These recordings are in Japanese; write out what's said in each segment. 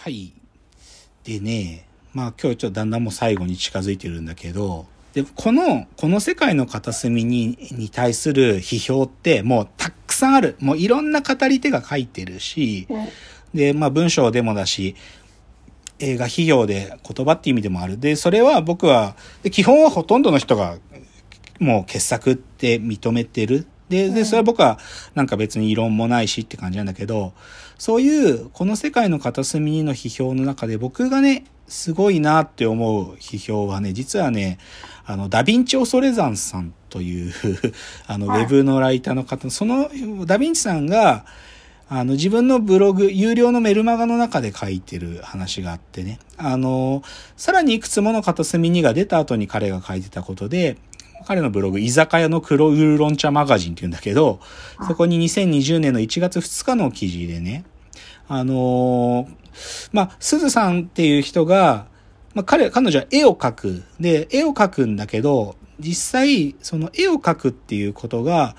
はい。でね、まあ今日ちょっとだんだんもう最後に近づいてるんだけど、で、この、この世界の片隅に、に対する批評ってもうたくさんある。もういろんな語り手が書いてるし、で、まあ文章でもだし、映画批評で言葉って意味でもある。で、それは僕は、で基本はほとんどの人がもう傑作って認めてる。で、で、それは僕はなんか別に異論もないしって感じなんだけど、そういうこの世界の片隅にの批評の中で僕がね、すごいなって思う批評はね、実はね、あの、ダヴィンチ・オソレザンさんという あの、ウはいェブのライターの方、その、ダヴィンチさんが、あの、自分のブログ、有料のメルマガの中で書いてる話があってね。あの、さらにいくつもの片隅にが出た後に彼が書いてたことで、彼のブログ、居酒屋の黒ウーロン茶マガジンって言うんだけど、そこに2020年の1月2日の記事でね、あのーまあ、鈴さんっていう人が、まあ、彼、彼女は絵を描く。で、絵を描くんだけど、実際、その絵を描くっていうことが、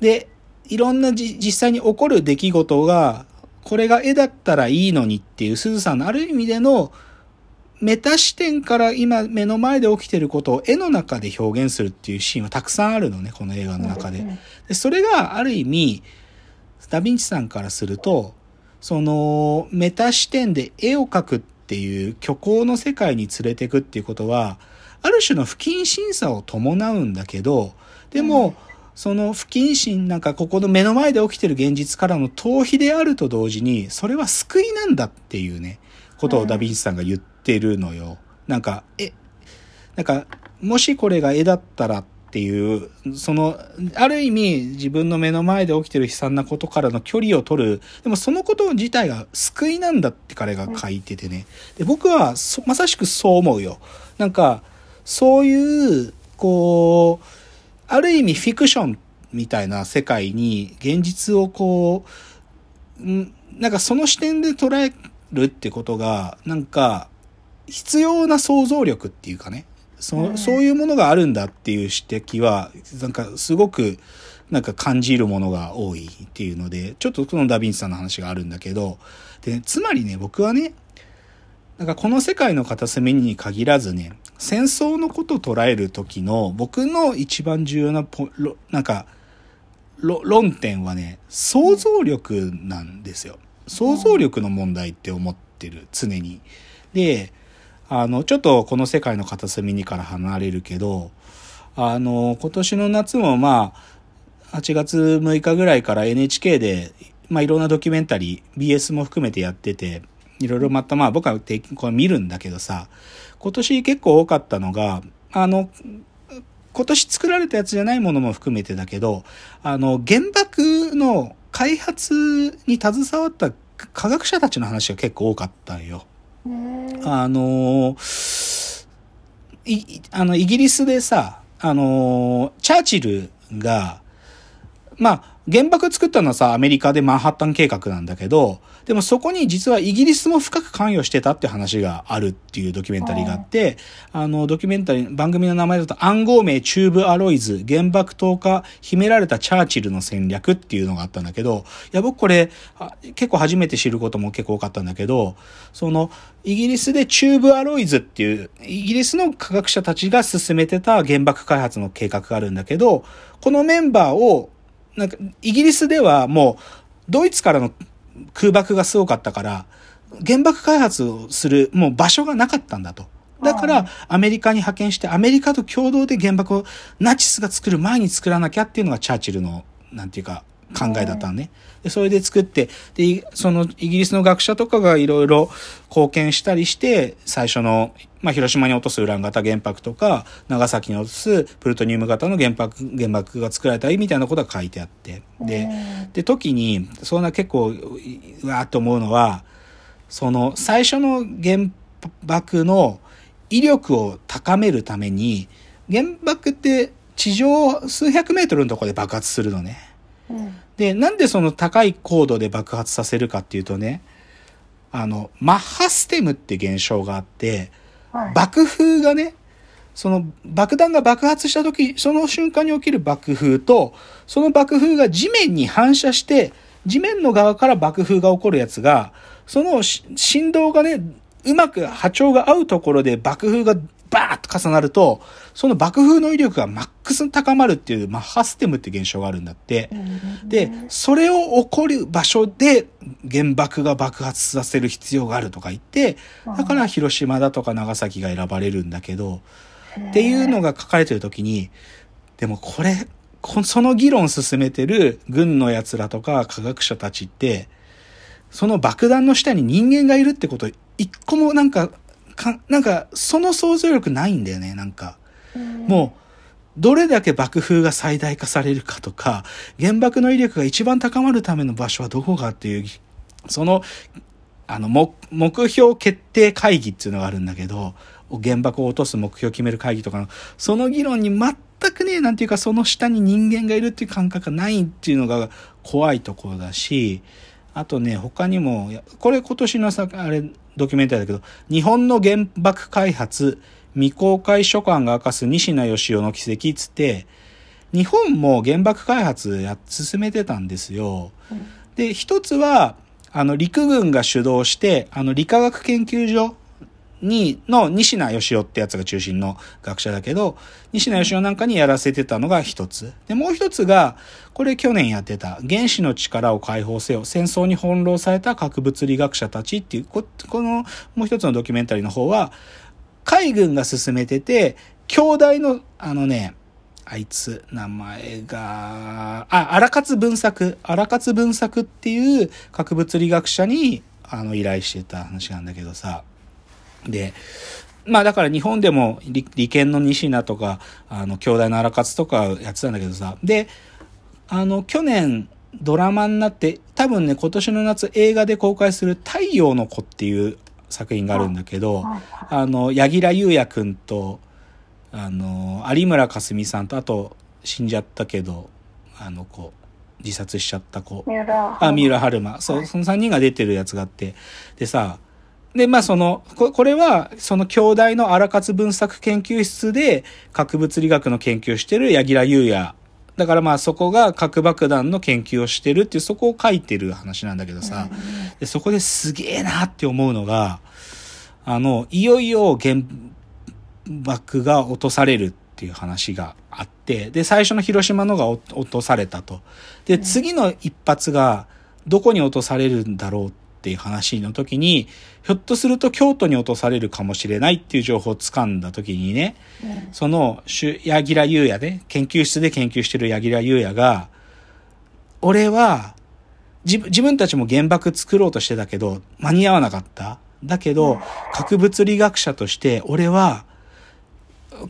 で、いろんなじ実際に起こる出来事が、これが絵だったらいいのにっていう鈴さんのある意味でのメタ視点から今目の前で起きてることを絵の中で表現するっていうシーンはたくさんあるのね、この映画の中で。でそれがある意味、ダヴィンチさんからすると、そのメタ視点で絵を描くっていう虚構の世界に連れてくっていうことは、ある種の不謹慎さを伴うんだけど、でも、その不謹慎なんかここの目の前で起きてる現実からの逃避であると同時に、それは救いなんだっていうね、ことをダヴィンチさんが言っててるのよ。なんか、え、なんか、もしこれが絵だったらっていう、その、ある意味自分の目の前で起きてる悲惨なことからの距離を取る。でもそのこと自体が救いなんだって彼が書いててね。で僕はまさしくそう思うよ。なんか、そういう、こう、ある意味フィクションみたいな世界に現実をこう、んなんかその視点で捉えるってことが、なんか必要な想像力っていうかね、そそういうものがあるんだっていう指摘は、なんかすごくなんか感じるものが多いっていうので、ちょっとこのダヴィンチさんの話があるんだけど、で、つまりね、僕はね、なんかこの世界の片隅に限らずね、戦争のことを捉える時の僕の一番重要なポ、ろなんか、ろ論点はね、想像力なんですよ。想像力の問題って思ってる、常に。で、あの、ちょっとこの世界の片隅にから離れるけど、あの、今年の夏もまあ、8月6日ぐらいから NHK で、まあいろんなドキュメンタリー、BS も含めてやってて、いろいろまたまあ僕はこれ見るんだけどさ、今年結構多かったのが、あの、今年作られたやつじゃないものも含めてだけど、あの、原爆の開発に携わった科学者たちの話が結構多かったんよ。あのい、あの、イギリスでさ、あの、チャーチルが、まあ、原爆作ったのはさ、アメリカでマンハッタン計画なんだけど、でもそこに実はイギリスも深く関与してたって話があるっていうドキュメンタリーがあって、あの、ドキュメンタリー、番組の名前だと暗号名チューブアロイズ、原爆投下秘められたチャーチルの戦略っていうのがあったんだけど、いや、僕これ、結構初めて知ることも結構多かったんだけど、その、イギリスでチューブアロイズっていう、イギリスの科学者たちが進めてた原爆開発の計画があるんだけど、このメンバーを、なんか、イギリスではもう、ドイツからの空爆がすごかったから、原爆開発をする、もう場所がなかったんだと。だから、アメリカに派遣して、アメリカと共同で原爆をナチスが作る前に作らなきゃっていうのがチャーチルの、なんていうか、考えだったのね。で、それで作って、で、そのイギリスの学者とかがいろいろ貢献したりして、最初の、まあ、広島に落とすウラン型原爆とか、長崎に落とすプルトニウム型の原爆、原爆が作られたりみたいなことが書いてあって。で、で、時に、そんな結構、うわーっと思うのは、その、最初の原爆の威力を高めるために、原爆って地上数百メートルのところで爆発するのね。で、なんでその高い高度で爆発させるかっていうとね、あの、マッハステムって現象があって、爆風がね、その爆弾が爆発した時、その瞬間に起きる爆風と、その爆風が地面に反射して、地面の側から爆風が起こるやつが、その振動がね、うまく波長が合うところで爆風がバーッと重なると、その爆風の威力がマックスに高まるっていうマッハステムって現象があるんだって。で、それを起こる場所で原爆が爆発させる必要があるとか言って、だから広島だとか長崎が選ばれるんだけど、っていうのが書かれてる時に、でもこれ、その議論進めてる軍の奴らとか科学者たちって、その爆弾の下に人間がいるってこと、一個もなんか、か、なんか、その想像力ないんだよね、なんか。もう、どれだけ爆風が最大化されるかとか、原爆の威力が一番高まるための場所はどこかっていう、その、あの、目標決定会議っていうのがあるんだけど、原爆を落とす目標を決める会議とかの、その議論に全くね、なんていうかその下に人間がいるっていう感覚がないっていうのが怖いところだし、あとね、他にも、これ今年のさ、あれ、ドキュメンタリーだけど、日本の原爆開発、未公開書簡が明かす西名義雄の奇跡つって、日本も原爆開発や、進めてたんですよ。で、一つは、あの、陸軍が主導して、あの、理化学研究所に、の西名義雄ってやつが中心の学者だけど、西名義雄なんかにやらせてたのが一つ。で、もう一つが、これ去年やってた、原子の力を解放せよ、戦争に翻弄された核物理学者たちっていう、このもう一つのドキュメンタリーの方は、海軍が進めてて、兄弟の、あのね、あいつ、名前が、あ、荒勝文作、荒勝文作っていう核物理学者に、あの、依頼してた話なんだけどさ。で、まあだから日本でも利権の西名とか、あの、兄弟の荒勝とかやってたんだけどさ。で、あの、去年、ドラマになって、多分ね、今年の夏映画で公開する太陽の子っていう作品があるんだけど、あの、柳楽優弥くんと、あの、有村架純さんと、あと、死んじゃったけど、あの子、自殺しちゃった子。あ、三浦春馬。そう、その3人が出てるやつがあって。でさ、で、まあその、これは、その兄弟の荒勝分作研究室で核物理学の研究をしてる柳楽優弥。だからまあそこが核爆弾の研究をしてるっていう、そこを書いてる話なんだけどさ、でそこですげえなって思うのが、あの、いよいよ原爆が落とされるっていう話があって、で、最初の広島のが落とされたと。で、次の一発がどこに落とされるんだろうっていう話の時に、ひょっとすると京都に落とされるかもしれないっていう情報を掴んだ時にね、うん、その、柳楽優也ね、研究室で研究してる柳楽優也が、俺は、自分たちも原爆作ろうとしてたけど、間に合わなかった。だけど、核物理学者として、俺は、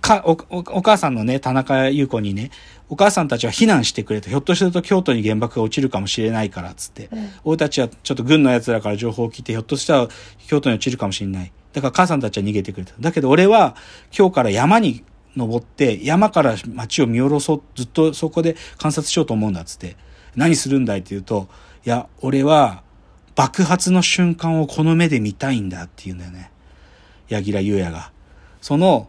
かお、お母さんのね、田中優子にね、お母さんたちは避難してくれと、ひょっとすると京都に原爆が落ちるかもしれないから、つって。うん、俺たちはちょっと軍の奴らから情報を聞いて、ひょっとしたら京都に落ちるかもしれない。だから母さんたちは逃げてくれた。だけど俺は今日から山に登って、山から街を見下ろそう、ずっとそこで観察しようと思うんだ、つって。何するんだいって言うと、いや、俺は爆発の瞬間をこの目で見たいんだって言うんだよね。柳楽優也が。その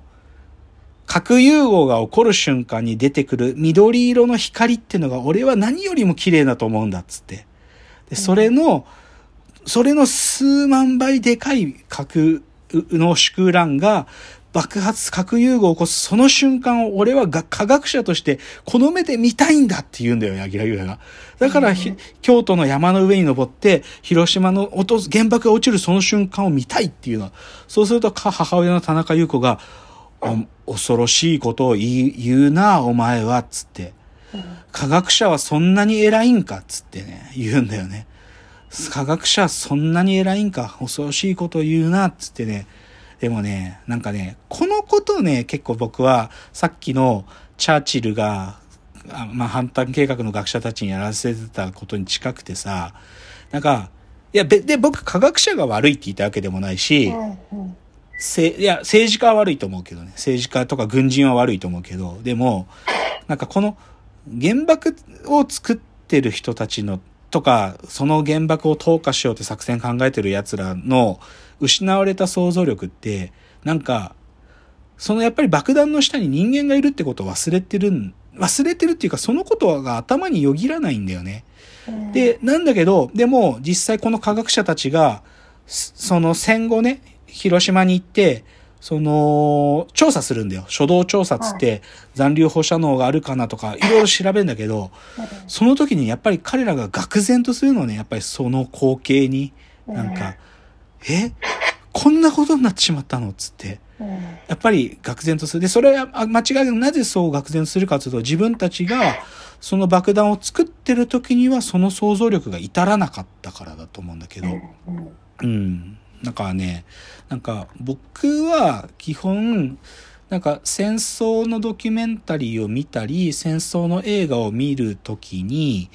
核融合が起こる瞬間に出てくる緑色の光っていうのが俺は何よりも綺麗だと思うんだっつって。で、それの、それの数万倍でかい核の縮乱が爆発、核融合を起こすその瞬間を俺は科学者としてこの目で見たいんだって言うんだよ、柳楽優也が。だから、うん、京都の山の上に登って、広島の原爆が落ちるその瞬間を見たいっていうのは。そうすると母親の田中優子が、恐ろしいことを言うな、お前は、つって。科学者はそんなに偉いんか、つってね、言うんだよね。科学者はそんなに偉いんか、恐ろしいことを言うな、つってね。でもね、なんかね、このことね、結構僕は、さっきのチャーチルが、まあ、反対計画の学者たちにやらせてたことに近くてさ、なんか、いや、で、僕科学者が悪いって言ったわけでもないし、うんうんせ、いや、政治家は悪いと思うけどね。政治家とか軍人は悪いと思うけど、でも、なんかこの原爆を作ってる人たちの、とか、その原爆を投下しようって作戦考えてる奴らの失われた想像力って、なんか、そのやっぱり爆弾の下に人間がいるってことを忘れてるん、忘れてるっていうかそのことが頭によぎらないんだよね。で、なんだけど、でも実際この科学者たちが、その戦後ね、広島に行って、その、調査するんだよ。初動調査つって、残留放射能があるかなとか、いろいろ調べるんだけど、その時にやっぱり彼らが愕然とするのね、やっぱりその光景に、なんか、え？こんなことになってしまったのつって。やっぱり愕然とする。で、それは間違いなくなぜそう愕然とするかというと、自分たちがその爆弾を作ってる時にはその想像力が至らなかったからだと思うんだけど。うん。なんかね、なんか僕は基本、なんか戦争のドキュメンタリーを見たり、戦争の映画を見るときに、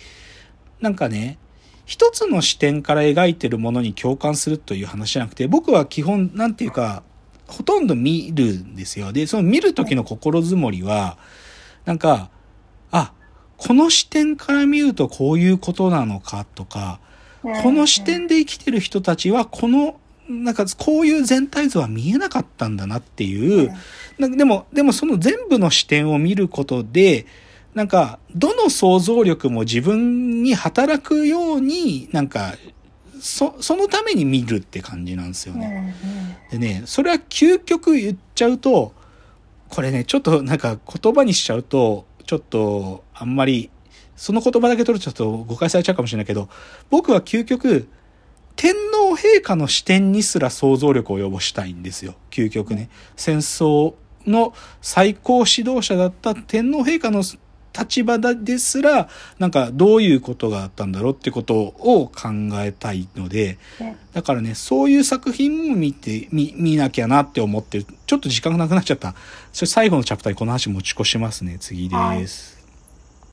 なんかね、一つの視点から描いてるものに共感するという話じゃなくて、僕は基本、なんていうか、ほとんど見るんですよ。で、その見るときの心づもりは、なんか、あ、この視点から見るとこういうことなのかとか、この視点で生きてる人たちはこのなんかこういう全体像は見えなかったんだなっていう、なんかでも、でもその全部の視点を見ることで、なんか、どの想像力も自分に働くように、なんか、そ、そのために見るって感じなんですよね。でね、それは究極言っちゃうと、これね、ちょっとなんか言葉にしちゃうと、ちょっとあんまり、その言葉だけ取るとちょっと誤解されちゃうかもしれないけど、僕は究極、天皇陛下の視点にすら想像力を及ぼしたいんですよ。究極ね。戦争の最高指導者だった天皇陛下の立場ですら、なんかどういうことがあったんだろうってことを考えたいので、だからね、そういう作品も見て、見、見なきゃなって思ってる。ちょっと時間がなくなっちゃった。それ最後のチャプターにこの話持ち越しますね。次です。